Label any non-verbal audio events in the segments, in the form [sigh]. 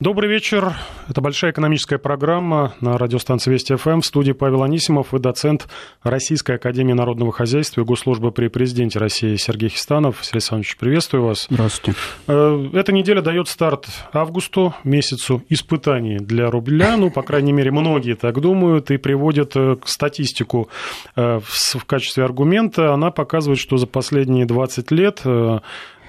Добрый вечер. Это большая экономическая программа на радиостанции Вести ФМ. В студии Павел Анисимов и доцент Российской Академии Народного Хозяйства и Госслужбы при Президенте России Сергей Хистанов. Сергей Александрович, приветствую вас. Здравствуйте. Э, эта неделя дает старт августу, месяцу испытаний для рубля. Ну, по крайней мере, многие так думают и приводят э, статистику э, в качестве аргумента. Она показывает, что за последние 20 лет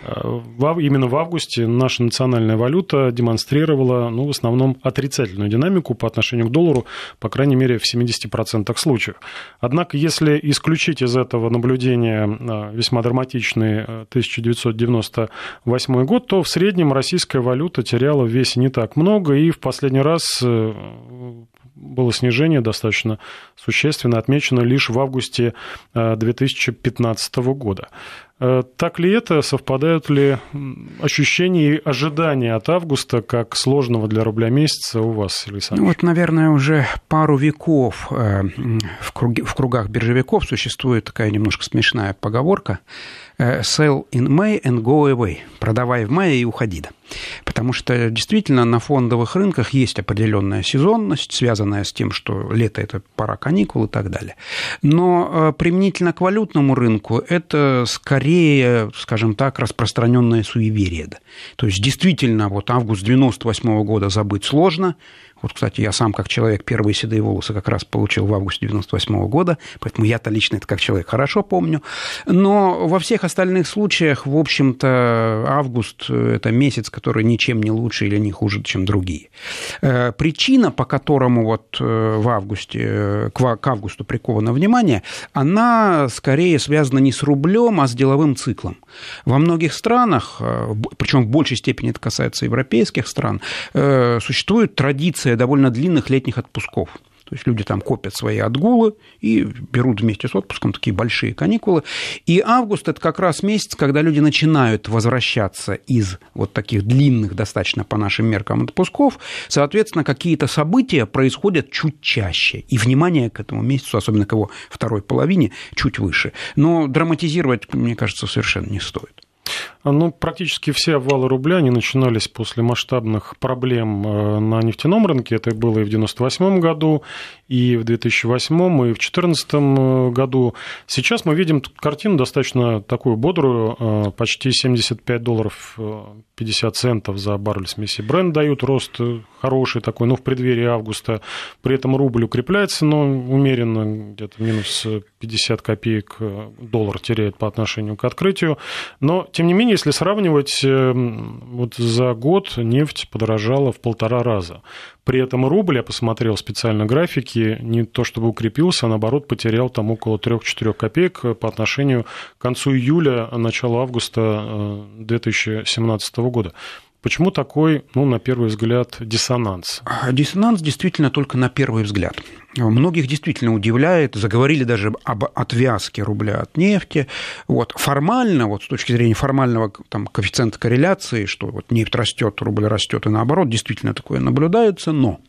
Именно в августе наша национальная валюта демонстрировала, ну, в основном, отрицательную динамику по отношению к доллару, по крайней мере, в 70% случаев. Однако, если исключить из этого наблюдения а, весьма драматичный 1998 год, то в среднем российская валюта теряла в весе не так много, и в последний раз э, было снижение достаточно существенно, отмечено лишь в августе 2015 э, года. Э, так ли это? Совпадают ли ощущения и ожидания от августа как сложного для рубля месяца у вас, Александр? Ну, вот, наверное, уже пару веков э, в, круге, в кругах биржевиков существует такая немножко смешная поговорка «sell in May and go away» – «продавай в мае и уходи». Потому что действительно на фондовых рынках есть определенная сезонность, связанная с тем, что лето – это пора каникул и так далее. Но применительно к валютному рынку это скорее скажем так, распространенное суеверие. То есть действительно, вот август 98 года забыть сложно, вот, кстати, я сам как человек первые седые волосы как раз получил в августе 98 года, поэтому я-то лично это как человек хорошо помню. Но во всех остальных случаях, в общем-то, август – это месяц, который ничем не лучше или не хуже, чем другие. Э, причина, по которому вот э, в августе, э, к августу приковано внимание, она скорее связана не с рублем, а с деловым циклом. Во многих странах, причем в большей степени это касается европейских стран, существует традиция традиция довольно длинных летних отпусков. То есть люди там копят свои отгулы и берут вместе с отпуском такие большие каникулы. И август – это как раз месяц, когда люди начинают возвращаться из вот таких длинных достаточно по нашим меркам отпусков. Соответственно, какие-то события происходят чуть чаще. И внимание к этому месяцу, особенно к его второй половине, чуть выше. Но драматизировать, мне кажется, совершенно не стоит. Ну, практически все обвалы рубля, они начинались после масштабных проблем э, на нефтяном рынке. Это было и в 1998 году, и в 2008, и в 2014 э, году. Сейчас мы видим картину достаточно такую бодрую, э, почти 75 долларов 50 центов за баррель смеси бренд дают, рост хороший такой, но в преддверии августа. При этом рубль укрепляется, но умеренно, где-то минус 50 копеек доллар теряет по отношению к открытию. Но, тем не менее, если сравнивать, э, вот за год нефть подорожала в полтора раза. При этом рубль, я посмотрел специально графики, не то чтобы укрепился, а наоборот потерял там около 3-4 копеек по отношению к концу июля, началу августа 2017 э, года. Почему такой, ну, на первый взгляд, диссонанс? А диссонанс действительно только на первый взгляд. Многих действительно удивляет, заговорили даже об отвязке рубля от нефти. Вот, формально, вот с точки зрения формального там, коэффициента корреляции, что вот нефть растет, рубль растет и наоборот, действительно такое наблюдается, но,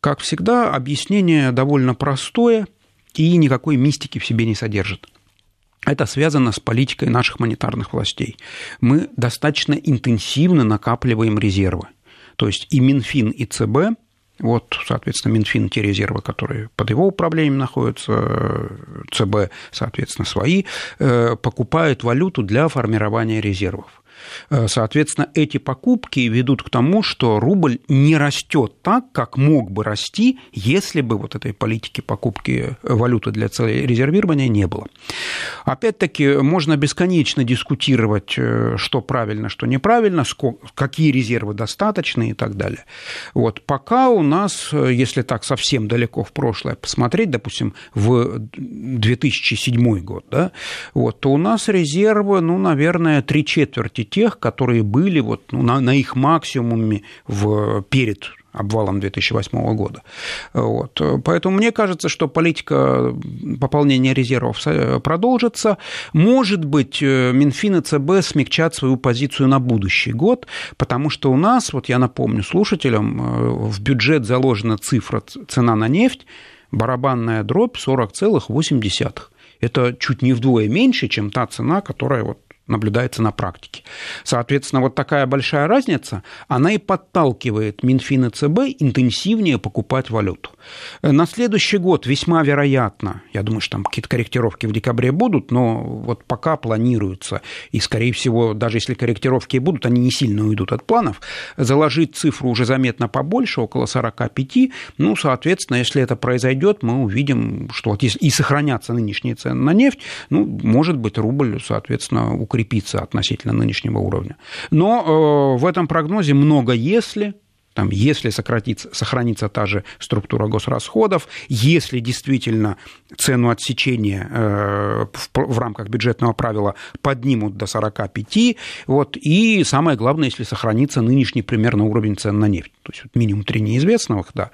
как всегда, объяснение довольно простое и никакой мистики в себе не содержит. Это связано с политикой наших монетарных властей. Мы достаточно интенсивно накапливаем резервы. То есть и Минфин, и ЦБ вот, соответственно, Минфин те резервы, которые под его управлением находятся, ЦБ, соответственно, свои, э, покупают валюту для формирования резервов. Э, соответственно, эти покупки ведут к тому, что рубль не растет так, как мог бы расти, если бы вот этой политики покупки валюты для целей резервирования не было. Опять-таки, можно бесконечно дискутировать, э, что правильно, что неправильно, какие резервы достаточны и так далее. Вот. Пока у нас, э, если так совсем далеко в прошлое посмотреть, допустим, в 2007 год, да, вот, то у нас резервы, ну, наверное, три четверти тех, которые были вот, ну, на, на их максимуме в, перед обвалом 2008 года. Вот. Поэтому мне кажется, что политика пополнения резервов продолжится. Может быть, Минфин и ЦБ смягчат свою позицию на будущий год, потому что у нас, вот я напомню слушателям, в бюджет заложена цифра цена на нефть, барабанная дробь 40,8. Это чуть не вдвое меньше, чем та цена, которая вот наблюдается на практике. Соответственно, вот такая большая разница, она и подталкивает Минфин и ЦБ интенсивнее покупать валюту. На следующий год весьма вероятно, я думаю, что там какие-то корректировки в декабре будут, но вот пока планируется, и, скорее всего, даже если корректировки будут, они не сильно уйдут от планов, заложить цифру уже заметно побольше, около 45, ну, соответственно, если это произойдет, мы увидим, что вот и сохранятся нынешние цены на нефть, ну, может быть, рубль, соответственно, укрепиться относительно нынешнего уровня. Но э, в этом прогнозе много «если», там, если сохранится та же структура госрасходов, если действительно цену отсечения э, в, в рамках бюджетного правила поднимут до 45, вот, и самое главное, если сохранится нынешний примерно уровень цен на нефть, то есть минимум три неизвестных, да.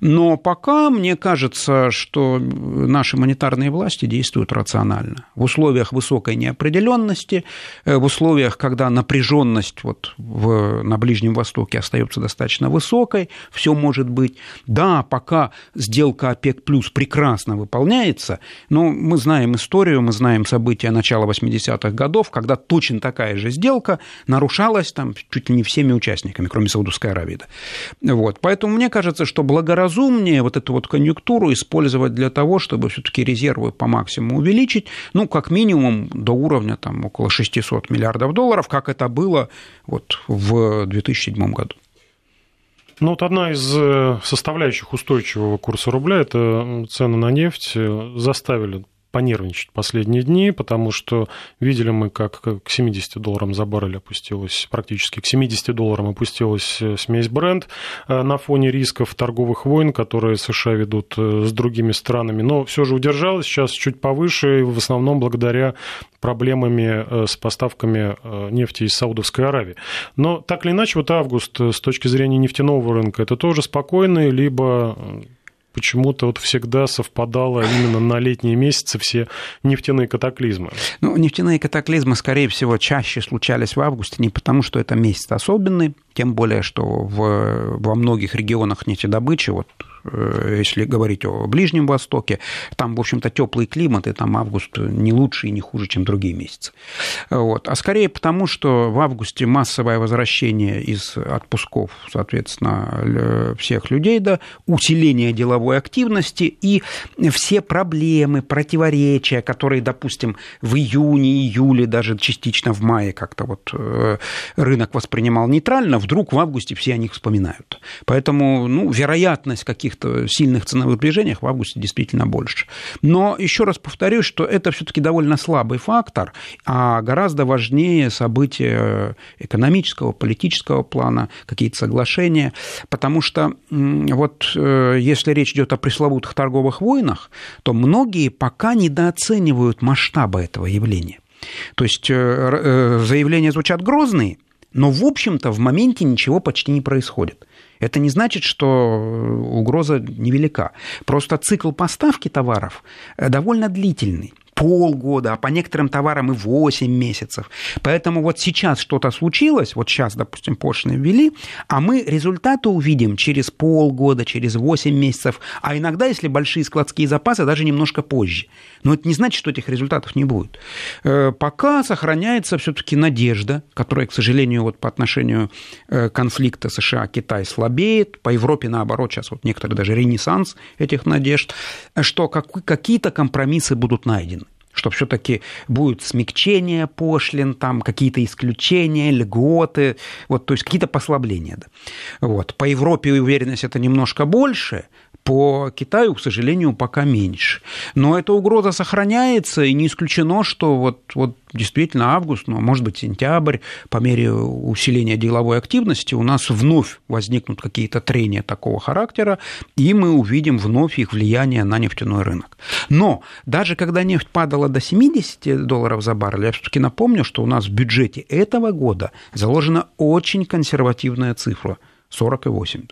Но пока мне кажется, что наши монетарные власти действуют рационально. В условиях высокой неопределенности, э, в условиях, когда напряженность вот в, на Ближнем Востоке остается достаточно достаточно высокой, все может быть. Да, пока сделка ОПЕК плюс прекрасно выполняется, но мы знаем историю, мы знаем события начала 80-х годов, когда точно такая же сделка нарушалась там чуть ли не всеми участниками, кроме Саудовской Аравии. Да. Вот. Поэтому мне кажется, что благоразумнее вот эту вот конъюнктуру использовать для того, чтобы все-таки резервы по максимуму увеличить, ну, как минимум до уровня там, около 600 миллиардов долларов, как это было вот в 2007 году. Ну, вот одна из э, составляющих устойчивого курса рубля – это цены на нефть заставили понервничать последние дни, потому что видели мы, как к 70 долларам за баррель опустилась, практически к 70 долларам опустилась э, смесь бренд э, на фоне рисков торговых войн, которые США ведут э, с другими странами, но все же удержалась сейчас чуть повыше, в основном благодаря проблемами с поставками нефти из Саудовской Аравии. Но так или иначе, вот август с точки зрения нефтяного рынка, это тоже спокойный, либо почему-то вот всегда совпадало именно на летние месяцы все нефтяные катаклизмы. Ну, нефтяные катаклизмы, скорее всего, чаще случались в августе не потому, что это месяц особенный, тем более, что в, во многих регионах нефтедобычи, вот если говорить о Ближнем Востоке, там, в общем-то, теплый климат, и там август не лучше и не хуже, чем другие месяцы. Вот. А скорее потому, что в августе массовое возвращение из отпусков, соответственно, всех людей, да, усиление деловой активности и все проблемы, противоречия, которые, допустим, в июне, июле, даже частично в мае как-то вот э, рынок воспринимал нейтрально, вдруг в августе все о них вспоминают. Поэтому, ну, вероятность каких каких-то сильных ценовых движениях в августе действительно больше. Но еще раз повторюсь, что это все-таки довольно слабый фактор, а гораздо важнее события экономического, политического плана, какие-то соглашения, потому что вот э, если речь идет о пресловутых торговых войнах, то многие пока недооценивают масштабы этого явления. То есть э, э, заявления звучат грозные, но, в общем-то, в моменте ничего почти не происходит. Это не значит, что угроза невелика. Просто цикл поставки товаров довольно длительный полгода, а по некоторым товарам и 8 месяцев. Поэтому вот сейчас что-то случилось, вот сейчас, допустим, пошлины ввели, а мы результаты увидим через полгода, через 8 месяцев, а иногда, если большие складские запасы, даже немножко позже. Но это не значит, что этих результатов не будет. Э, пока сохраняется все-таки надежда, которая, к сожалению, вот по отношению э, конфликта США-Китай слабеет, по Европе, наоборот, сейчас вот некоторые даже ренессанс этих надежд, что какие-то компромиссы будут найдены что все-таки будет смягчение пошлин, там какие-то исключения, льготы, вот, то есть какие-то послабления. Вот. По Европе уверенность это немножко больше, по Китаю, к сожалению, пока меньше. Но эта угроза сохраняется, и не исключено, что вот, вот действительно август, ну, а может быть, сентябрь, по мере усиления деловой активности у нас вновь возникнут какие-то трения такого характера, и мы увидим вновь их влияние на нефтяной рынок. Но даже когда нефть падала до 70 долларов за баррель, я все-таки напомню, что у нас в бюджете этого года заложена очень консервативная цифра – 40,8.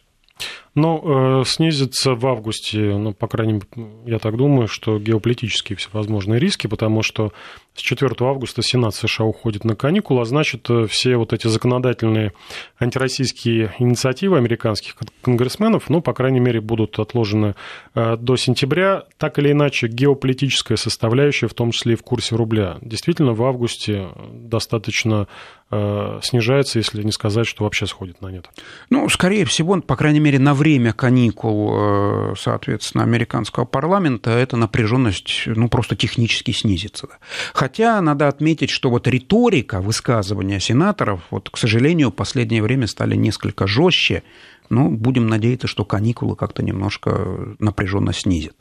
Ну, э, снизится в августе, ну, по крайней мере, я так думаю, что геополитические всевозможные риски, потому что с 4 августа Сенат США уходит на каникулы, а значит, э, все вот эти законодательные антироссийские инициативы американских конгрессменов, ну, по крайней мере, будут отложены э, до сентября. Так или иначе, геополитическая составляющая, в том числе и в курсе рубля, действительно в августе достаточно Э, снижается, если не сказать, что вообще сходит на нет? Ну, скорее всего, по крайней мере, на время каникул, э, соответственно, американского парламента эта напряженность ну, просто технически снизится. Хотя надо отметить, что вот риторика высказывания сенаторов, вот, к сожалению, в последнее время стали несколько жестче, ну, будем надеяться, что каникулы как-то немножко напряженно снизят.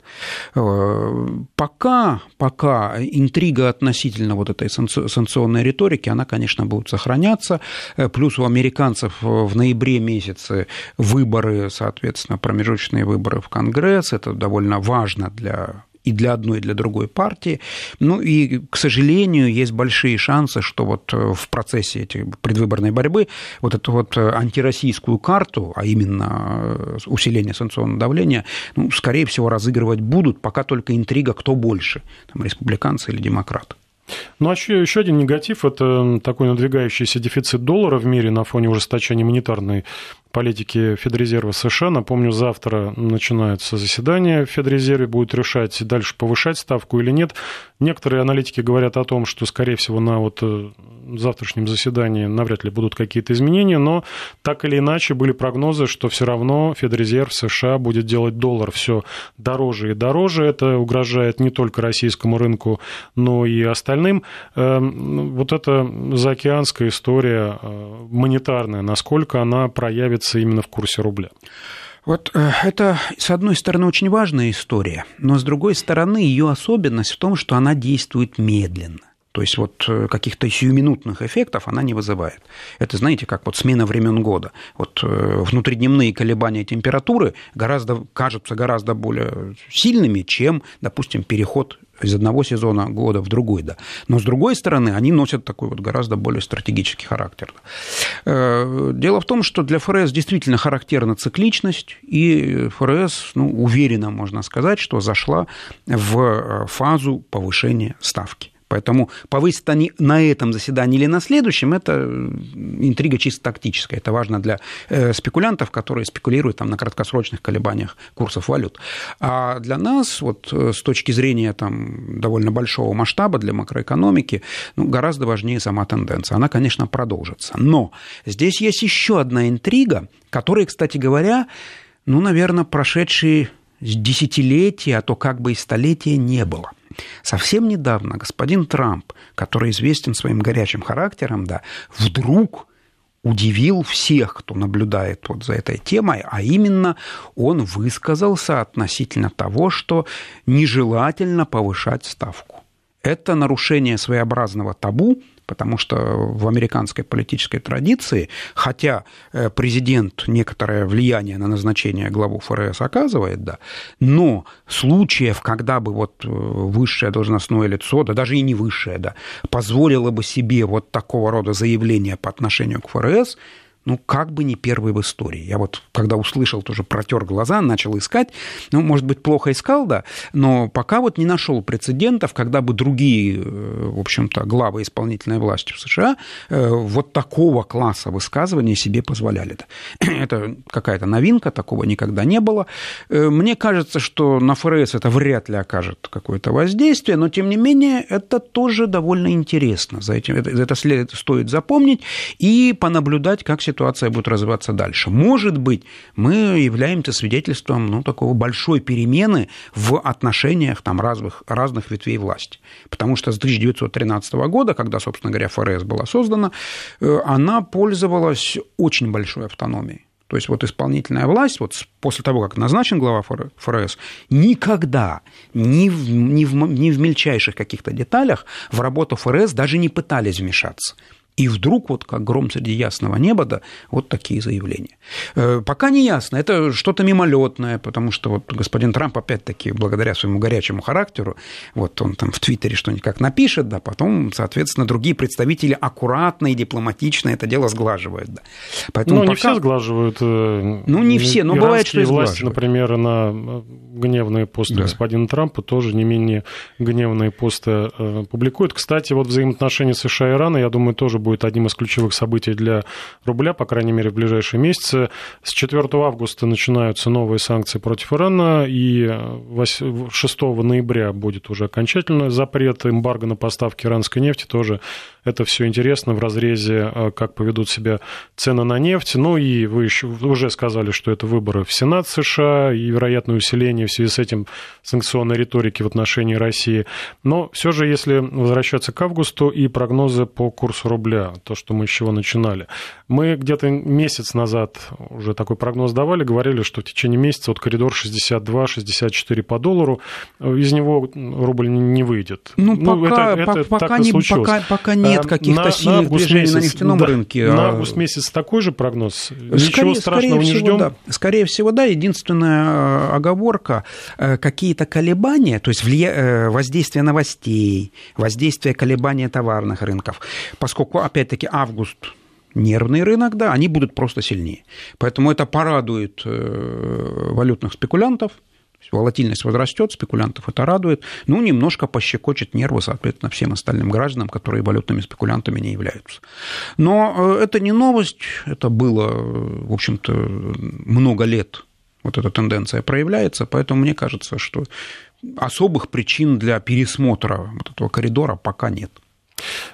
Э, пока, пока интрига относительно вот этой санкционной риторики, она, конечно, будет сохраняться. Э, плюс у американцев в ноябре месяце выборы, соответственно, промежуточные выборы в Конгресс. Это довольно важно для и для одной, и для другой партии. Ну и, к сожалению, есть большие шансы, что вот э, в процессе этой предвыборной борьбы вот эту вот э, антироссийскую карту, а именно э, усиление санкционного давления, ну, скорее всего, разыгрывать будут, пока только интрига, кто больше, там, республиканцы или демократы. Ну, а еще, еще один негатив – это такой надвигающийся дефицит доллара в мире на фоне ужесточения монетарной политики Федрезерва США. Напомню, завтра начинается заседание в Федрезерве, будет решать, дальше повышать ставку или нет. Некоторые аналитики говорят о том, что, скорее всего, на вот э, завтрашнем заседании навряд ли будут какие-то изменения, но так или иначе были прогнозы, что все равно Федрезерв США будет делать доллар все дороже и дороже. Это угрожает не только российскому рынку, но и остальным. Эм, вот эта заокеанская история э, монетарная, насколько она проявит находится именно в курсе рубля. Вот э, это, с одной стороны, очень важная история, но с другой стороны, ее особенность в том, что она действует медленно. То есть вот э, каких-то сиюминутных эффектов она не вызывает. Это, знаете, как вот смена времен года. Вот э, внутридневные колебания температуры гораздо, кажутся гораздо более сильными, чем, допустим, переход из одного сезона года в другой, да. Но с другой стороны, они носят такой вот гораздо более стратегический характер. Э, дело в том, что для ФРС действительно характерна цикличность, и ФРС, ну, уверенно можно сказать, что зашла в фазу повышения ставки. Поэтому повысить они на этом заседании или на следующем, это интрига чисто тактическая. Это важно для э, спекулянтов, которые спекулируют там, на краткосрочных колебаниях курсов валют. А для нас, вот, э, с точки зрения там, довольно большого масштаба для макроэкономики, ну, гораздо важнее сама тенденция. Она, конечно, продолжится. Но здесь есть еще одна интрига, которая, кстати говоря, ну, наверное, прошедшие десятилетия, а то как бы и столетия не было. Совсем недавно господин Трамп, который известен своим горячим характером, да, вдруг удивил всех, кто наблюдает вот за этой темой, а именно он высказался относительно того, что нежелательно повышать ставку. Это нарушение своеобразного табу, потому что в американской политической традиции, хотя э, президент некоторое влияние на назначение главу ФРС оказывает, да, но случаев, когда бы вот э, высшее должностное лицо, да даже и не высшее, да, позволило бы себе вот такого рода заявление по отношению к ФРС, ну, как бы не первый в истории. Я вот, когда услышал, тоже протер глаза, начал искать. Ну, может быть, плохо искал, да, но пока вот не нашел прецедентов, когда бы другие, э, в общем-то, главы исполнительной власти в США э, вот такого класса высказывания себе позволяли. [clears throat] Это какая-то новинка, такого никогда не было. Э, мне кажется, что на ФРС это вряд ли окажет какое-то воздействие, но, тем не менее, это тоже довольно интересно. За этим, это, это стоит запомнить и понаблюдать, как ситуация будет развиваться дальше. Может быть, мы являемся свидетельством ну, такого большой перемены в отношениях там, разных, разных ветвей власти. Потому что с 1913 года, когда, собственно говоря, ФРС была создана, э, она пользовалась очень большой автономией. То есть вот исполнительная власть, вот после того, как назначен глава ФРС, никогда ни в, ни в, ни в мельчайших каких-то деталях в работу ФРС даже не пытались вмешаться. И вдруг, вот как гром среди ясного неба, да, вот такие заявления. Э, пока не ясно, это что-то мимолетное, потому что вот господин Трамп, опять-таки, благодаря своему горячему характеру, вот он там в Твиттере что-нибудь как напишет, да, потом, соответственно, другие представители аккуратно и дипломатично это дело сглаживают. Да. Поэтому ну, пока... не все сглаживают. Э, ну, не все, но бывает, что и власти, например, на э, гневные посты да. господина Трампа тоже не менее гневные посты публикуют. Кстати, вот взаимоотношения США и Ирана, я думаю, тоже будет одним из ключевых событий для рубля, по крайней мере, в ближайшие месяцы. С 4 августа начинаются новые санкции против Ирана, и 6 ноября будет уже окончательный запрет эмбарго на поставки иранской нефти. Тоже это все интересно в разрезе, э, как поведут себя цены на нефть. Ну и вы еще уже сказали, что это выборы в Сенат США и вероятное усиление в связи с этим санкционной риторики в отношении России. Но все же, если возвращаться к августу и прогнозы по курсу рубля, то, что мы с чего начинали. Мы где-то месяц назад уже такой прогноз давали, говорили, что в течение месяца вот коридор 62-64 по доллару, из него рубль не выйдет. Ну, ну пока, это, это пока, не, пока, пока нет а, каких-то на, сильных на движений месяц, на нефтяном да, рынке. На а август месяц такой же прогноз? Ничего страшного скорее не ждем? Да. Скорее всего, да. Единственная э, оговорка, э, какие-то колебания, то есть влия... Э, воздействие новостей, воздействие колебания товарных рынков, поскольку, опять-таки, август нервный рынок, да, они будут просто сильнее. Поэтому это порадует э, валютных спекулянтов, волатильность возрастет, спекулянтов это радует, ну, немножко пощекочет нервы, соответственно, всем остальным гражданам, которые валютными спекулянтами не являются. Но э, это не новость, это было, в общем-то, много лет вот эта тенденция проявляется, поэтому мне кажется, что особых причин для пересмотра вот этого коридора пока нет.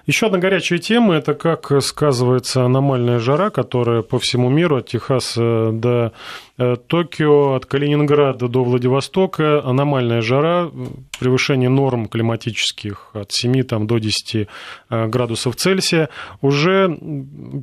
Еще одна горячая тема – это как сказывается аномальная жара, которая по всему миру, от Техаса до Токио от Калининграда до Владивостока. Аномальная жара, превышение норм климатических от 7 там, до 10 э, градусов Цельсия. Уже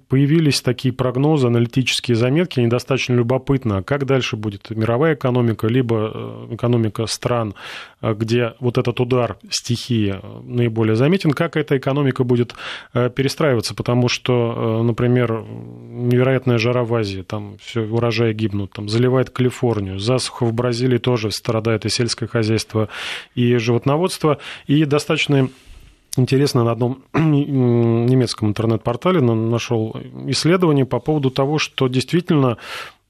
появились такие прогнозы, аналитические заметки, недостаточно любопытно, как дальше будет мировая экономика, либо э, экономика стран, где вот этот удар стихии наиболее заметен, как эта экономика будет перестраиваться, потому что, например, невероятная жара в Азии, там все урожаи гибнут, там заливает Калифорнию. Засуха в Бразилии тоже страдает и сельское хозяйство, и животноводство. И достаточно интересно, на одном [clears throat] немецком интернет-портале нашел исследование по поводу того, что действительно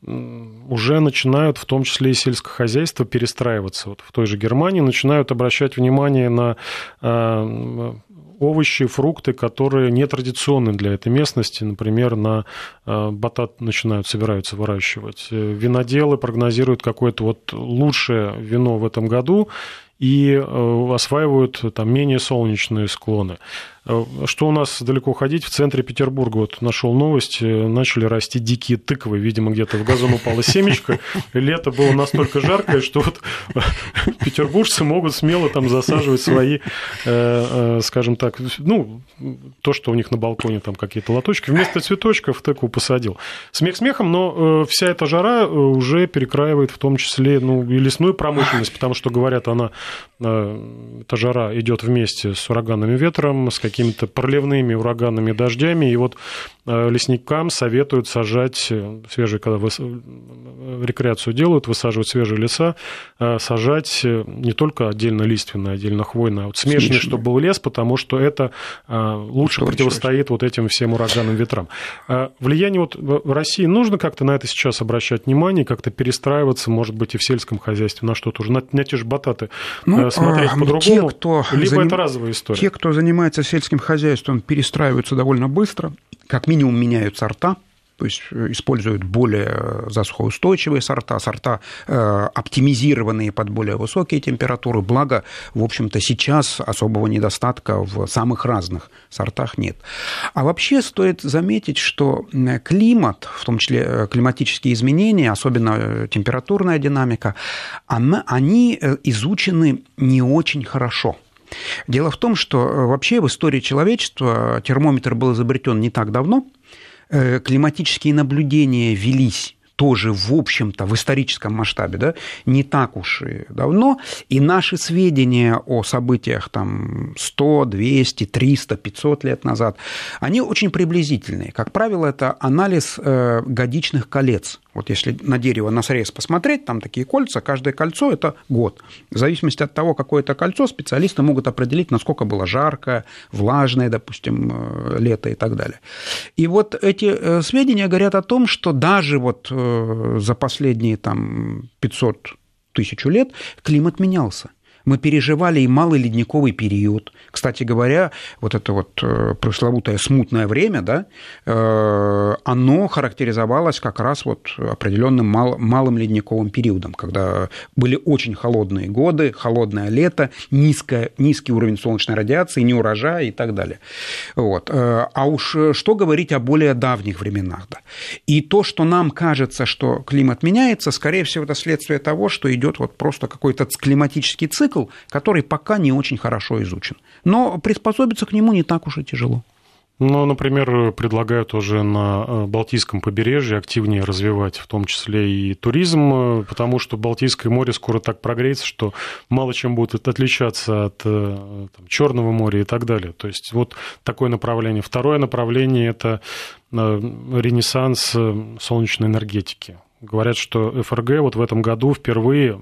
уже начинают, в том числе и сельское хозяйство, перестраиваться. Вот в той же Германии начинают обращать внимание на а, овощи, фрукты, которые нетрадиционны для этой местности. Например, на э, батат начинают, собираются выращивать. Э, виноделы прогнозируют какое-то вот лучшее вино в этом году и э, осваивают там менее солнечные склоны. Э, что у нас далеко ходить? В центре Петербурга, вот нашел новость, э, начали расти дикие тыквы. Видимо, где-то в газон упала семечко. Лето было настолько жаркое, что вот [laughs] петербуржцы могут смело там засаживать свои, э, скажем так, ну, то, что у них на балконе там какие-то лоточки. Вместо цветочков тыкву посадил. Смех смехом, но вся эта жара уже перекраивает в том числе ну, и лесную промышленность, потому что, говорят, она, эта жара идет вместе с ураганным ветром, с какими какими-то проливными ураганными дождями. И вот э, лесникам советуют сажать э, свежие, когда вы э, рекреацию делают, высаживать свежие леса, сажать не только отдельно лиственные, отдельно хвойные, а вот смешанный, Смешанный. чтобы был лес, потому что это лучше Устойчивость. противостоит вот этим всем ураганным ветрам. Влияние вот в России нужно как-то на это сейчас обращать внимание, как-то перестраиваться, может быть, и в сельском хозяйстве на что-то уже, на, на те же бататы ну, смотреть а, по-другому, либо заним... это разовая история. Те, кто занимается сельским сельским хозяйством перестраиваются довольно быстро, как минимум меняют сорта, то есть э, используют более засухоустойчивые сорта, сорта э, оптимизированные под более высокие температуры. Благо, в общем-то, сейчас особого недостатка в самых разных сортах нет. А вообще стоит заметить, что климат, в том числе э, климатические изменения, особенно температурная динамика, они изучены не очень хорошо. Дело в том, что э, вообще в истории человечества термометр был изобретен не так давно, э, климатические наблюдения велись тоже, в общем-то, в историческом масштабе, да, не так уж и давно, и наши сведения о событиях там 100, 200, 300, 500 лет назад, они очень приблизительные. Как правило, это анализ э, годичных колец. Вот если на дерево на срез посмотреть, там такие кольца, каждое кольцо – это год. В зависимости от того, какое это кольцо, специалисты могут определить, насколько было жарко, влажное, допустим, э, лето и так далее. И вот эти э, сведения говорят о том, что даже вот за последние там 500 тысячу лет климат менялся мы переживали и малый ледниковый период. Кстати говоря, вот это вот э, пресловутое смутное время, да, э, оно характеризовалось как раз вот определенным мал, малым ледниковым периодом, когда были очень холодные годы, холодное лето, низкое, низкий уровень солнечной радиации, неурожай и так далее. Вот. Э, а уж что говорить о более давних временах. Да. И то, что нам кажется, что климат меняется, скорее всего, это следствие того, что идет вот просто какой-то климатический цикл, цикл, который пока не очень хорошо изучен. Но приспособиться к нему не так уж и тяжело. Ну, например, предлагают уже на э, Балтийском побережье активнее развивать, в том числе и туризм, э, потому что Балтийское море скоро так прогреется, что мало чем будет отличаться от э, там, Черного моря и так далее. То есть вот такое направление. Второе направление – это ренессанс солнечной энергетики. Говорят, что ФРГ вот в этом году впервые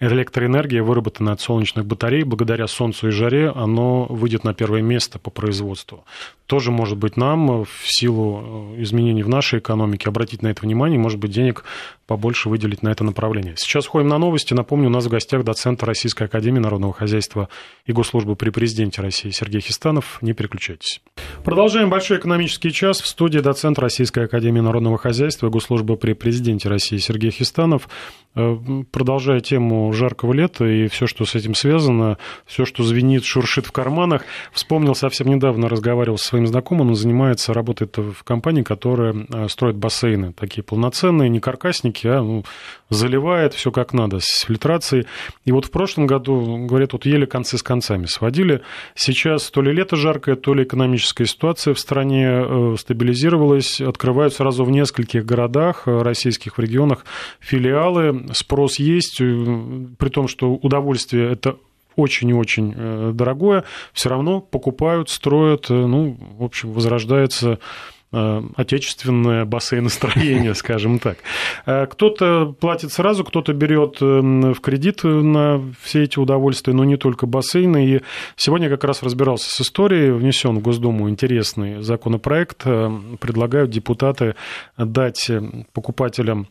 электроэнергия, выработанная от солнечных батарей, благодаря солнцу и жаре, оно выйдет на первое место по производству тоже, может быть, нам в силу э, изменений в нашей экономике обратить на это внимание, может быть, денег побольше выделить на это направление. Сейчас ходим на новости. Напомню, у нас в гостях доцент Российской Академии Народного Хозяйства и Госслужбы при Президенте России Сергей Хистанов. Не переключайтесь. Продолжаем большой экономический час. В студии доцент Российской Академии Народного Хозяйства и Госслужбы при Президенте России Сергей Хистанов. Э, продолжая тему жаркого лета и все, что с этим связано, все, что звенит, шуршит в карманах, вспомнил совсем недавно, разговаривал с своим знакомым, он занимается, работает в компании, которая э, строит бассейны, такие полноценные, не каркасники, а ну, заливает все как надо, с фильтрацией. И вот в прошлом году, говорят, вот еле концы с концами сводили. Сейчас то ли лето жаркое, то ли экономическая ситуация в стране э, стабилизировалась, открывают сразу в нескольких городах э, российских в регионах филиалы, спрос есть, при том, что удовольствие это очень и очень э, дорогое, все равно покупают, строят, э, ну, в общем, возрождается э, отечественное бассейностроение, [laughs] скажем так. Кто-то платит сразу, кто-то берет в кредит на все эти удовольствия, но не только бассейны. И сегодня как раз разбирался с историей, внесен в Госдуму интересный законопроект. Предлагают депутаты дать покупателям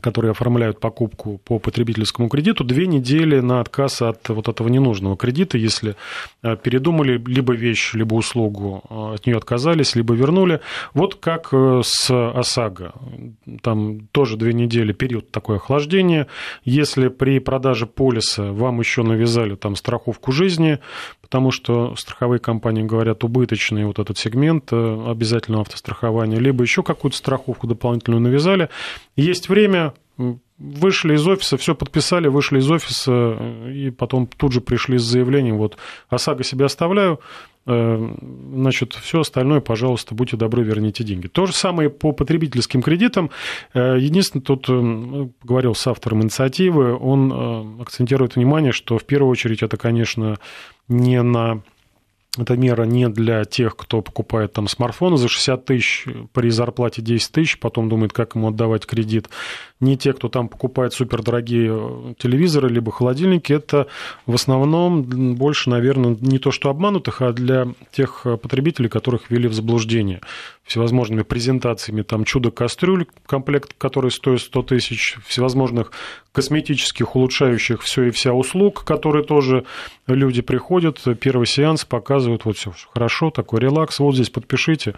которые оформляют покупку по потребительскому кредиту, две недели на отказ от вот этого ненужного кредита, если э, передумали либо вещь, либо услугу, э, от нее отказались, либо вернули. Вот как э, с ОСАГО. Там тоже две недели период такое охлаждение. Если при продаже полиса вам еще навязали там страховку жизни, потому что страховые компании говорят убыточный вот этот сегмент обязательного автострахования, либо еще какую-то страховку дополнительную навязали. Есть время, вышли из офиса, все подписали, вышли из офиса, э, и потом тут же пришли с заявлением, вот, ОСАГО себе оставляю, э, значит, все остальное, пожалуйста, будьте добры, верните деньги. То же самое по потребительским кредитам. Э, единственное, тут говорил с автором инициативы, он акцентирует внимание, что в первую очередь это, конечно, не на эта мера не для тех, кто покупает там смартфоны за 60 тысяч при зарплате 10 тысяч, потом думает, как ему отдавать кредит. Не те, кто там покупает супердорогие э, телевизоры либо холодильники. Это в основном больше, наверное, не то что обманутых, а для тех э, потребителей, которых ввели в заблуждение всевозможными презентациями, там чудо-кастрюль, комплект, который стоит 100 тысяч, всевозможных косметических, улучшающих все и вся услуг, которые тоже люди приходят, первый сеанс показывают, вот все хорошо, такой релакс, вот здесь подпишите,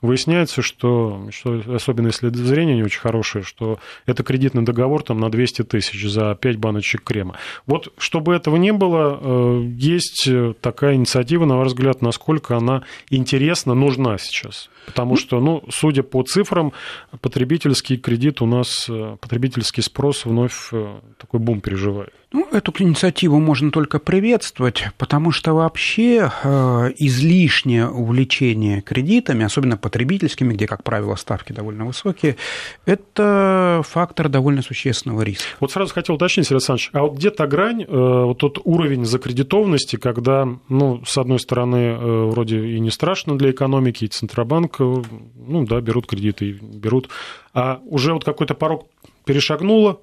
Выясняется, что, что, особенно если зрение не очень хорошее, что это кредитный договор там, на 200 тысяч за 5 баночек крема. Вот чтобы этого не было, э, есть такая инициатива, на ваш взгляд, насколько она интересна, нужна сейчас? Потому что, ну, судя по цифрам, потребительский кредит у нас, э, потребительский спрос вновь э, такой бум переживает. Ну, эту инициативу можно только приветствовать, потому что вообще излишнее увлечение кредитами, особенно потребительскими, где, как правило, ставки довольно высокие, это фактор довольно существенного риска. Вот сразу хотел уточнить, Александрович, а вот где та грань, вот тот уровень закредитованности, когда, ну, с одной стороны, вроде и не страшно для экономики, и Центробанк, ну, да, берут кредиты, берут, а уже вот какой-то порог перешагнула,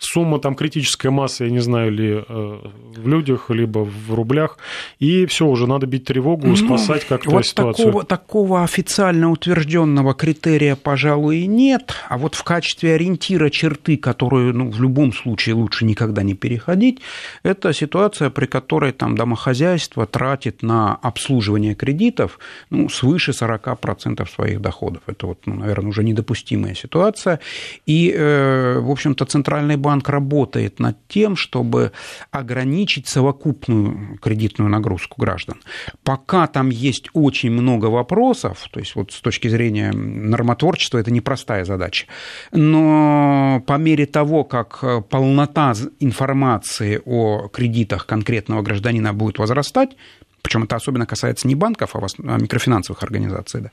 сумма там критическая масса, я не знаю, ли э, в людях, либо в рублях, и все, уже надо бить тревогу, ну, спасать как-то вот ситуацию. Такого, такого официально утвержденного критерия, пожалуй, нет, а вот в качестве ориентира черты, которую ну, в любом случае лучше никогда не переходить, это ситуация, при которой там домохозяйство тратит на обслуживание кредитов ну, свыше 40% своих доходов. Это вот, ну, наверное, уже недопустимая ситуация. И, э, в общем-то, Центральный банк банк работает над тем, чтобы ограничить совокупную кредитную нагрузку граждан. Пока там есть очень много вопросов, то есть вот с точки зрения нормотворчества это непростая задача, но по мере того, как полнота информации о кредитах конкретного гражданина будет возрастать, причем это особенно касается не банков, а, а микрофинансовых организаций. Да.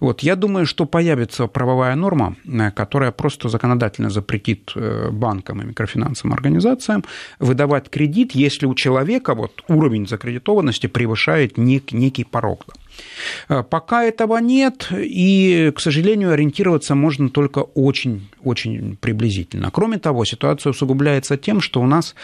Вот, я думаю, что появится правовая норма, э, которая просто законодательно запретит э, банкам и микрофинансовым организациям выдавать кредит, если у человека вот, уровень закредитованности превышает нек, некий порог. Да. Э, пока этого нет, и, к сожалению, ориентироваться можно только очень-очень приблизительно. Кроме того, ситуация усугубляется тем, что у нас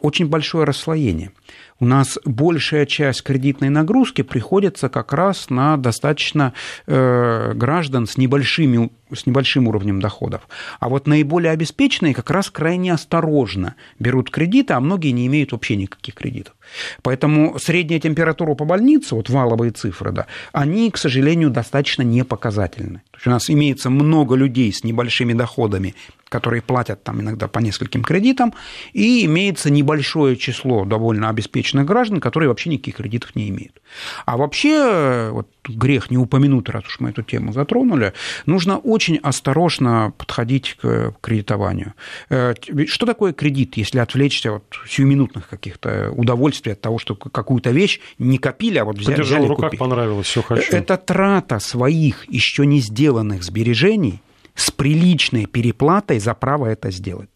очень большое расслоение у нас большая часть кредитной нагрузки приходится как раз на достаточно э, граждан с небольшими с небольшим уровнем доходов. А вот наиболее обеспеченные как раз крайне осторожно берут кредиты, а многие не имеют вообще никаких кредитов. Поэтому средняя температура по больнице, вот валовые цифры, да, они, к сожалению, достаточно непоказательны. То есть у нас имеется много людей с небольшими доходами, которые платят там иногда по нескольким кредитам, и имеется небольшое число довольно обеспеченных граждан, которые вообще никаких кредитов не имеют. А вообще, вот грех не упомянуть, раз уж мы эту тему затронули, нужно очень осторожно подходить к кредитованию. Э, что такое кредит, если отвлечься от сиюминутных каких-то удовольствий от того, что какую-то вещь не копили, а вот взяли, Подержал взяли в руках, купили. понравилось, все хочу. Это трата своих еще не сделанных сбережений с приличной переплатой за право это сделать.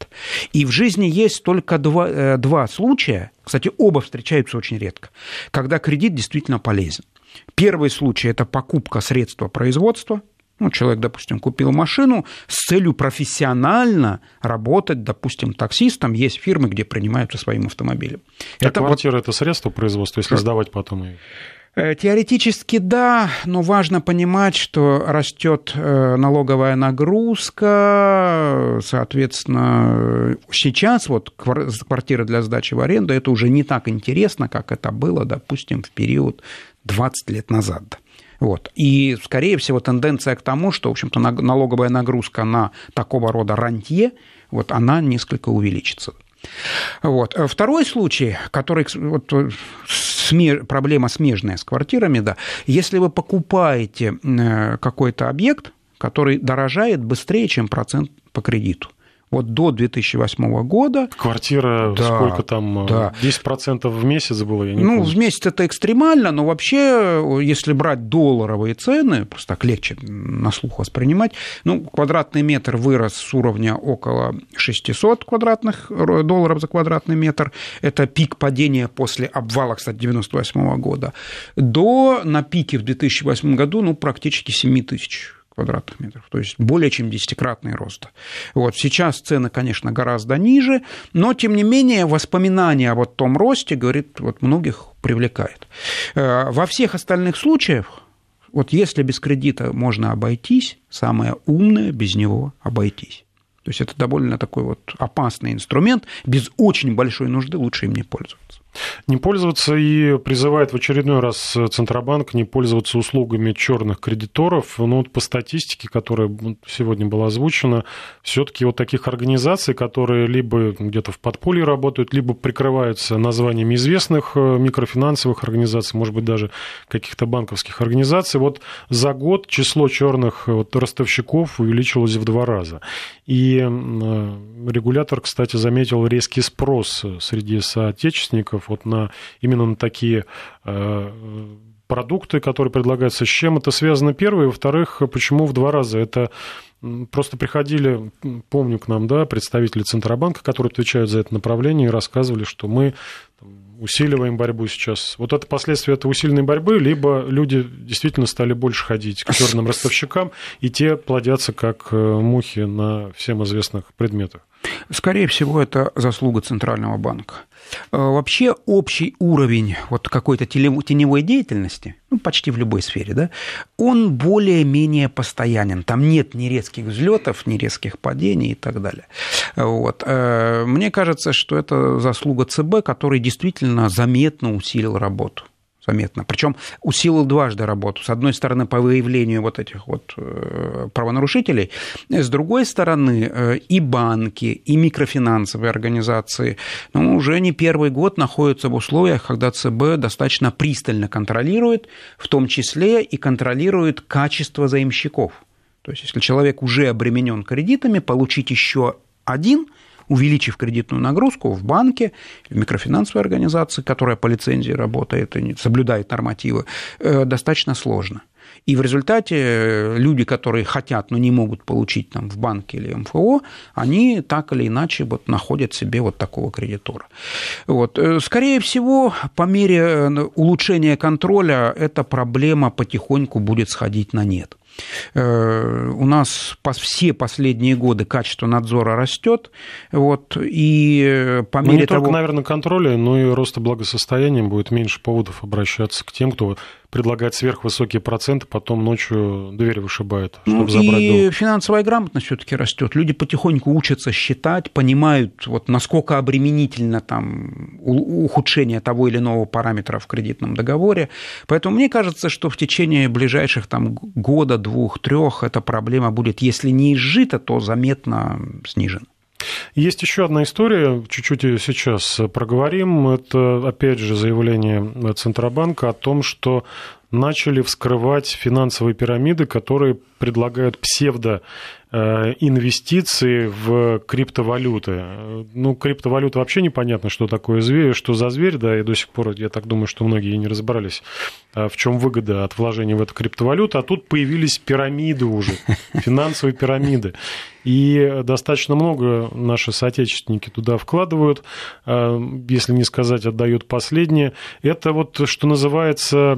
И в жизни есть только два, э, два случая, кстати, оба встречаются очень редко, когда кредит действительно полезен. Первый случай – это покупка средства производства, ну, человек, допустим, купил машину с целью профессионально работать, допустим, таксистом. Есть фирмы, где принимаются своим автомобилем. А это квартира вот... – это средство производства, если сдавать потом ее? Э, теоретически да, но важно понимать, что растет э, налоговая нагрузка, соответственно, сейчас вот квартира для сдачи в аренду это уже не так интересно, как это было, допустим, в период 20 лет назад. Вот. И, скорее всего, тенденция к тому, что, в общем-то, налоговая нагрузка на такого рода рантье, вот она несколько увеличится. Вот. Второй случай, который вот, смеж, проблема смежная с квартирами, да, если вы покупаете э, какой-то объект, который дорожает быстрее, чем процент по кредиту – вот до 2008 года. Квартира да, сколько там? Да. 10% в месяц было? Я не ну, помню. в месяц это экстремально, но вообще, если брать долларовые цены, просто так легче на слух воспринимать, ну, квадратный метр вырос с уровня около 600 квадратных долларов за квадратный метр. Это пик падения после обвала, кстати, 98 года. До, на пике в 2008 году, ну, практически 7 тысяч квадратных метров, то есть более чем десятикратный рост. Вот. Сейчас цены, конечно, гораздо ниже, но, тем не менее, воспоминания о вот том росте, говорит, вот многих привлекает. Э, во всех остальных случаях, вот если без кредита можно обойтись, самое умное без него обойтись. То есть это довольно такой вот опасный инструмент, без очень большой нужды лучше им не пользоваться. Не пользоваться и призывает в очередной раз Центробанк не пользоваться услугами черных кредиторов. Но вот по статистике, которая сегодня была озвучена, все-таки вот таких организаций, которые либо где-то в подполье работают, либо прикрываются названиями известных э, микрофинансовых организаций, может быть, даже каких-то банковских организаций, вот за год число черных э, вот, ростовщиков увеличилось в два раза. И э, регулятор, кстати, заметил резкий спрос среди соотечественников вот на, именно на такие э, продукты, которые предлагаются, с чем это связано, первое, во-вторых, почему в два раза, это Просто приходили, помню к нам, да, представители Центробанка, которые отвечают за это направление, и рассказывали, что мы усиливаем борьбу сейчас. Вот это последствия этой усиленной борьбы, либо люди действительно стали больше ходить к черным ростовщикам, и те плодятся как э, мухи на всем известных предметах. Скорее всего, это заслуга Центрального банка. Э, вообще общий уровень вот какой-то теневой деятельности, ну, почти в любой сфере, да, он более-менее постоянен. Там нет ни резких взлетов, ни резких падений и так далее. Вот. Э, мне кажется, что это заслуга ЦБ, который действительно заметно усилил работу заметно. Причем усилил дважды работу. С одной стороны, по выявлению вот этих вот э, правонарушителей, с другой стороны, э, и банки, и микрофинансовые организации ну, уже не первый год находятся в условиях, когда ЦБ достаточно пристально контролирует, в том числе и контролирует качество заимщиков. То есть, если человек уже обременен кредитами, получить еще один – увеличив кредитную нагрузку в банке, в микрофинансовой организации, которая по лицензии работает и соблюдает нормативы, э, достаточно сложно. И в результате э, люди, которые хотят, но не могут получить там, в банке или МФО, они так или иначе вот, находят себе вот такого кредитора. Вот. Э, скорее всего, по мере улучшения контроля эта проблема потихоньку будет сходить на нет. Э, у нас все последние годы качество надзора растет, вот, и по мере ну, не того... только, наверное, контроля, но и роста благосостояния будет меньше поводов обращаться к тем, кто предлагает сверхвысокие проценты, потом ночью дверь вышибает, чтобы ну, забрать и долг. финансовая грамотность все таки растет. Люди потихоньку учатся считать, понимают, вот, насколько обременительно там, ухудшение того или иного параметра в кредитном договоре. Поэтому мне кажется, что в течение ближайших там, года, двух, трех эта проблема будет, если не изжита, то заметно снижена. Есть еще одна история, чуть-чуть ее сейчас проговорим. Это, опять же, заявление Центробанка о том, что начали вскрывать финансовые пирамиды, которые предлагают псевдо Э, инвестиции в криптовалюты. Ну, криптовалюта вообще непонятно, что такое зверь, что за зверь, да, и до сих пор, я так думаю, что многие не разобрались, а в чем выгода от вложения в эту криптовалюту, а тут появились пирамиды уже, [laughs] финансовые пирамиды. И достаточно много наши соотечественники туда вкладывают, э, если не сказать, отдают последнее. Это вот, что называется,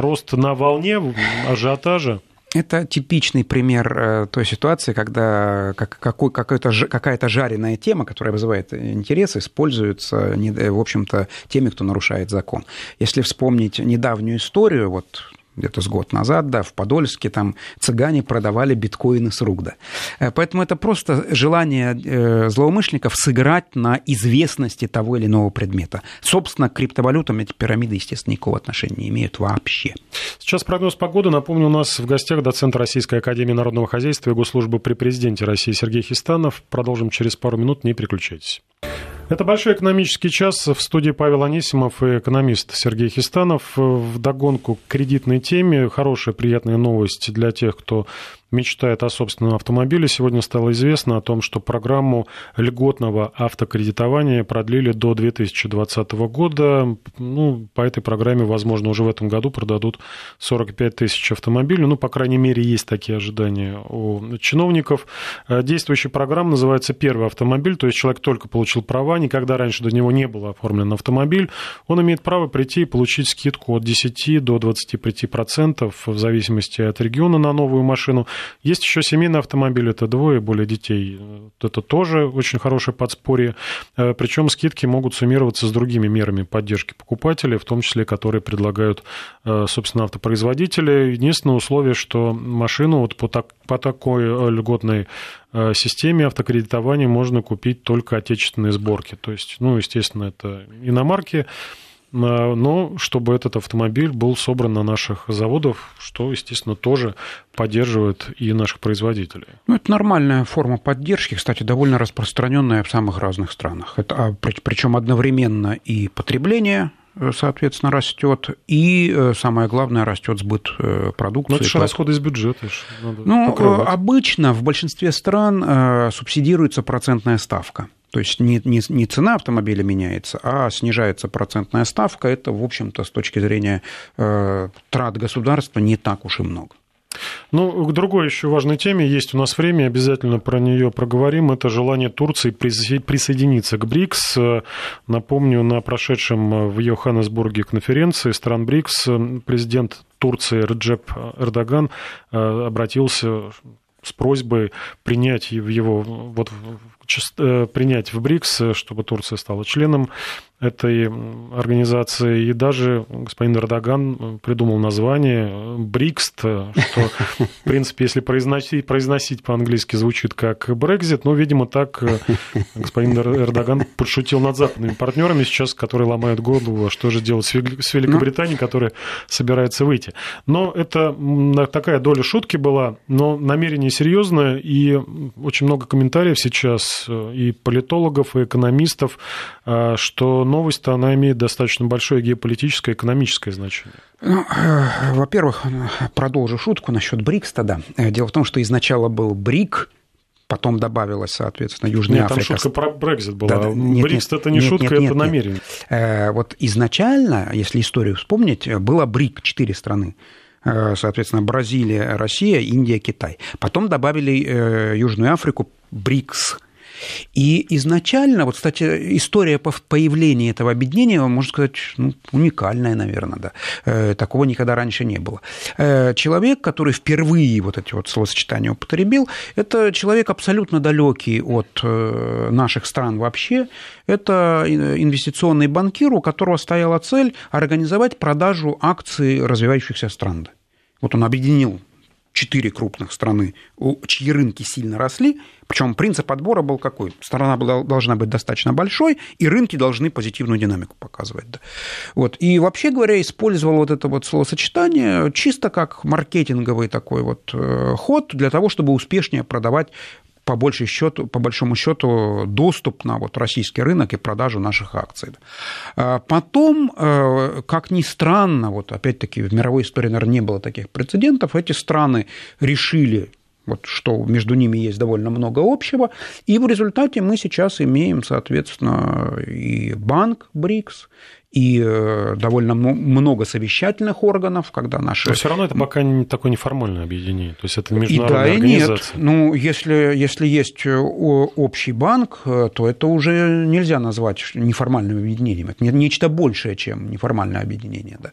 рост на волне ажиотажа, это типичный пример э, той ситуации, когда какая-то жареная тема, которая вызывает интерес, используется, в общем-то, теми, кто нарушает закон. Если вспомнить недавнюю историю, вот где-то с год назад, да, в Подольске там цыгане продавали биткоины с рук, да. Э, поэтому это просто желание э, злоумышленников сыграть на известности того или иного предмета. Собственно, к криптовалютам эти пирамиды, естественно, никакого отношения не имеют вообще. Сейчас прогноз погоды. Напомню, у нас в гостях доцент Российской Академии Народного Хозяйства и Госслужбы при Президенте России Сергей Хистанов. Продолжим через пару минут, не переключайтесь. Это «Большой экономический час». В студии Павел Анисимов и экономист Сергей Хистанов. В догонку к кредитной теме хорошая, приятная новость для тех, кто мечтает о собственном автомобиле. Сегодня стало известно о том, что программу льготного автокредитования продлили до 2020 года. Ну, по этой программе, возможно, уже в этом году продадут 45 тысяч автомобилей. Ну, по крайней мере, есть такие ожидания у чиновников. Действующая программа называется «Первый автомобиль», то есть человек только получил права, никогда раньше до него не был оформлен автомобиль. Он имеет право прийти и получить скидку от 10 до 25% в зависимости от региона на новую машину. Есть еще семейный автомобиль, это двое, более детей. Это тоже очень хорошее подспорье. Э, Причем скидки могут суммироваться с другими мерами поддержки покупателей, в том числе, которые предлагают, э, собственно, автопроизводители. Единственное условие, что машину вот по, так, по такой э, льготной системе автокредитования можно купить только отечественные сборки. То есть, ну, естественно, это иномарки, но чтобы этот автомобиль был собран на наших заводах, что, естественно, тоже поддерживает и наших производителей. Ну, это нормальная форма поддержки, кстати, довольно распространенная в самых разных странах. Это, а, причем одновременно и потребление э, соответственно, растет, и э, самое главное, растет сбыт э, продукции. Но это же расходы из бюджета. ну, покрывать. обычно в большинстве стран субсидируется процентная ставка. То есть не, не, не цена автомобиля меняется, а снижается процентная ставка. Это, в общем-то, с точки зрения э, трат государства не так уж и много. Ну, к другой еще важной теме есть у нас время, обязательно про нее проговорим. Это желание Турции присоединиться к БРИКС. Напомню, на прошедшем в Йоханнесбурге конференции стран БРИКС президент Турции Реджеп Эрдоган э, обратился с просьбой принять его вот Э, принять в БРИКС, э, чтобы Турция стала членом этой организации. И даже господин Эрдоган придумал название БРИКС, что, в принципе, если произносить, произносить по-английски звучит как Брекзит, но, видимо, так э, господин Эрдоган подшутил над западными партнерами сейчас, которые ломают голову, а что же делать с Великобританией, которая собирается выйти. Но это такая доля шутки была, но намерение серьезное, и очень много комментариев сейчас и политологов, и экономистов, что новость, она имеет достаточно большое геополитическое и экономическое значение. Ну, э, во-первых, продолжу шутку насчет БРИКС тогда. Э, дело в том, что изначально был БРИК, потом добавилась, соответственно, Южная нет, Африка. Там шутка про Брекзит была. Да, да, нет, Брикс нет, это не нет, шутка, нет, это нет, намерение. Э, вот изначально, если историю вспомнить, было БРИК, четыре страны соответственно, Бразилия, Россия, Индия, Китай. Потом добавили Южную Африку, БРИКС, и изначально, вот, кстати, история появления этого объединения, можно сказать, ну, уникальная, наверное, да. Э, такого никогда раньше не было. Э, человек, который впервые вот эти вот словосочетания употребил, это человек абсолютно далекий от э, наших стран вообще. Это инвестиционный банкир, у которого стояла цель организовать продажу акций развивающихся стран. Вот он объединил четыре крупных страны, чьи рынки сильно росли, причем принцип отбора был какой? Страна должна быть достаточно большой, и рынки должны позитивную динамику показывать. Вот. И вообще говоря, использовал вот это вот словосочетание чисто как маркетинговый такой вот э, ход для того, чтобы успешнее продавать по, большей счету, по большому счету доступ на вот российский рынок и продажу наших акций. А потом, э, как ни странно, вот опять-таки в мировой истории, наверное, не было таких прецедентов, эти страны решили вот, что между ними есть довольно много общего, и в результате мы сейчас имеем, соответственно, и банк БРИКС, и э, довольно много совещательных органов, когда наши... Но все равно это пока не такое неформальное объединение, то есть это международная и да, организация. И нет. Ну, если, если есть э, общий банк, э, то это уже нельзя назвать неформальным объединением, это нечто большее, чем неформальное объединение. Да.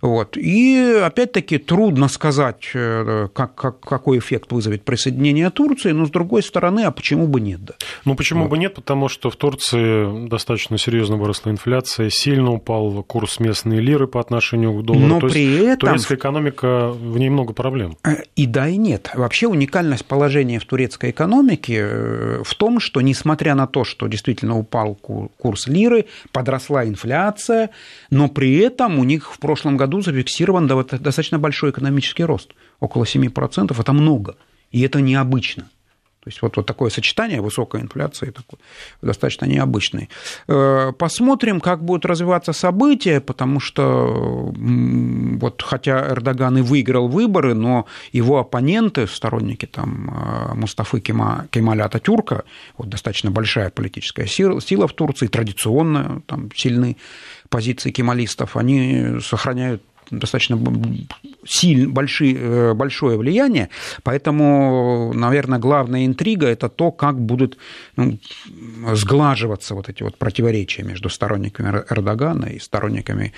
Вот. И опять-таки трудно сказать, как, как, какой эффект вызовет присоединение Турции, но с другой стороны, а почему бы нет? Да? Ну, почему вот. бы нет, потому что в Турции достаточно серьезно выросла инфляция, сильно упал курс местной лиры по отношению к доллару. Но То при есть, этом... турецкая экономика, в ней много проблем. Э, и да, и нет. Вообще уникальность положения в турецкой экономике э, в том, что несмотря на то, что действительно упал курс лиры, подросла инфляция, но при этом у них в прошлом году зафиксирован достаточно большой экономический рост. Около 7%. Это много. И это необычно. То есть вот, вот такое сочетание высокой инфляции такой, достаточно необычный. Э, посмотрим, как будут развиваться события, потому что вот хотя Эрдоган и выиграл выборы, но его оппоненты, сторонники там, э, Мустафы Кема, Кемаля Ататюрка, вот достаточно большая политическая сила в Турции, традиционно там сильны позиции кемалистов, они сохраняют достаточно сильно, большие, э, большое влияние, поэтому, наверное, главная интрига – это то, как будут ну, сглаживаться вот эти вот противоречия между сторонниками Эрдогана и сторонниками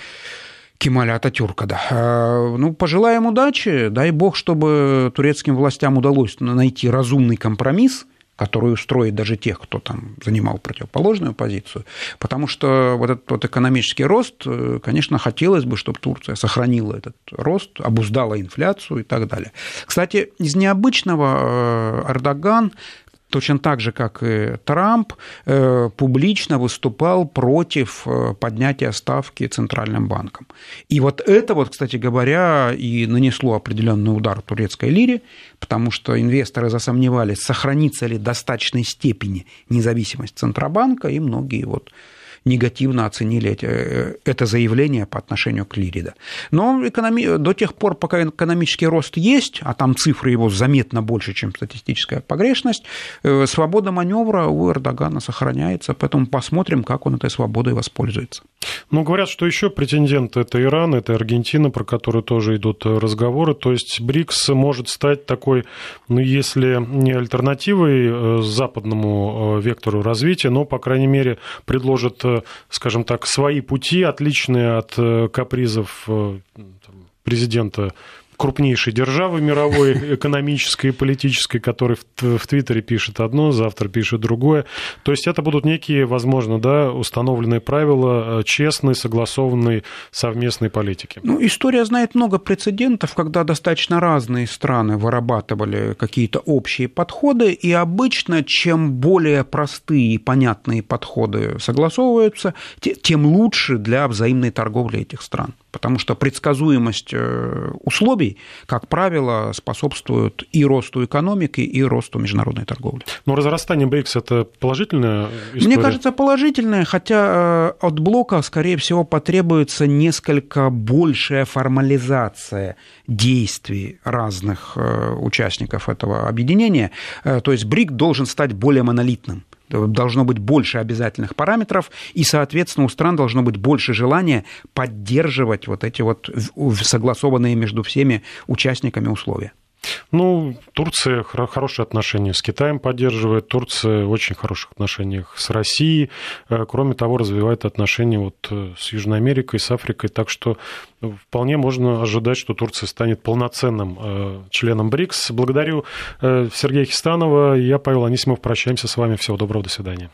Кемаля Ататюрка, да. Э, ну, пожелаем удачи, дай бог, чтобы турецким властям удалось найти разумный компромисс – который устроит даже тех, кто там занимал противоположную позицию, потому что вот этот вот экономический рост, э, конечно, хотелось бы, чтобы Турция сохранила этот рост, обуздала инфляцию и так далее. Кстати, из необычного э, Эрдоган точно так же, как и Трамп, э, публично выступал против э, поднятия ставки Центральным банком. И вот это вот, кстати говоря, и нанесло определенный удар турецкой лире, потому что инвесторы засомневались, сохранится ли в достаточной степени независимость Центробанка, и многие вот негативно оценили эти, э, это заявление по отношению к Лирида. Но экономи... до тех пор, пока экономический рост есть, а там цифры его заметно больше, чем статистическая погрешность, э, свобода маневра у Эрдогана сохраняется, поэтому посмотрим, как он этой свободой воспользуется. Ну, говорят, что еще претендент это Иран, это Аргентина, про которую тоже идут разговоры. То есть БРИКС может стать такой, ну, если не альтернативой э, западному вектору развития, но, по крайней мере, предложит, скажем так, свои пути, отличные от капризов президента крупнейшей державы мировой, [laughs] экономической и политической, который в, в Твиттере пишет одно, завтра пишет другое. То есть это будут некие, возможно, да, установленные правила э, честной, согласованной совместной политики. Ну, история знает много прецедентов, когда достаточно разные страны вырабатывали какие-то общие подходы, и обычно чем более простые и понятные подходы согласовываются, тем лучше для взаимной торговли этих стран потому что предсказуемость э, условий, как правило, способствует и росту экономики, и росту международной торговли. Но разрастание БРИКС – это положительная история? Мне кажется, положительная, хотя э, от блока, скорее всего, потребуется несколько большая формализация действий разных э, участников этого объединения. То есть БРИК должен стать более монолитным должно быть больше обязательных параметров, и, соответственно, у стран должно быть больше желания поддерживать вот эти вот согласованные между всеми участниками условия. Ну, Турция хорошие отношения с Китаем поддерживает, Турция в очень хороших отношениях с Россией, э, кроме того, развивает отношения вот э, с Южной Америкой, с Африкой, так что вполне можно ожидать, что Турция станет полноценным э, членом БРИКС. Благодарю Сергея Хистанова, я Павел Анисимов, прощаемся с вами, всего доброго, до свидания.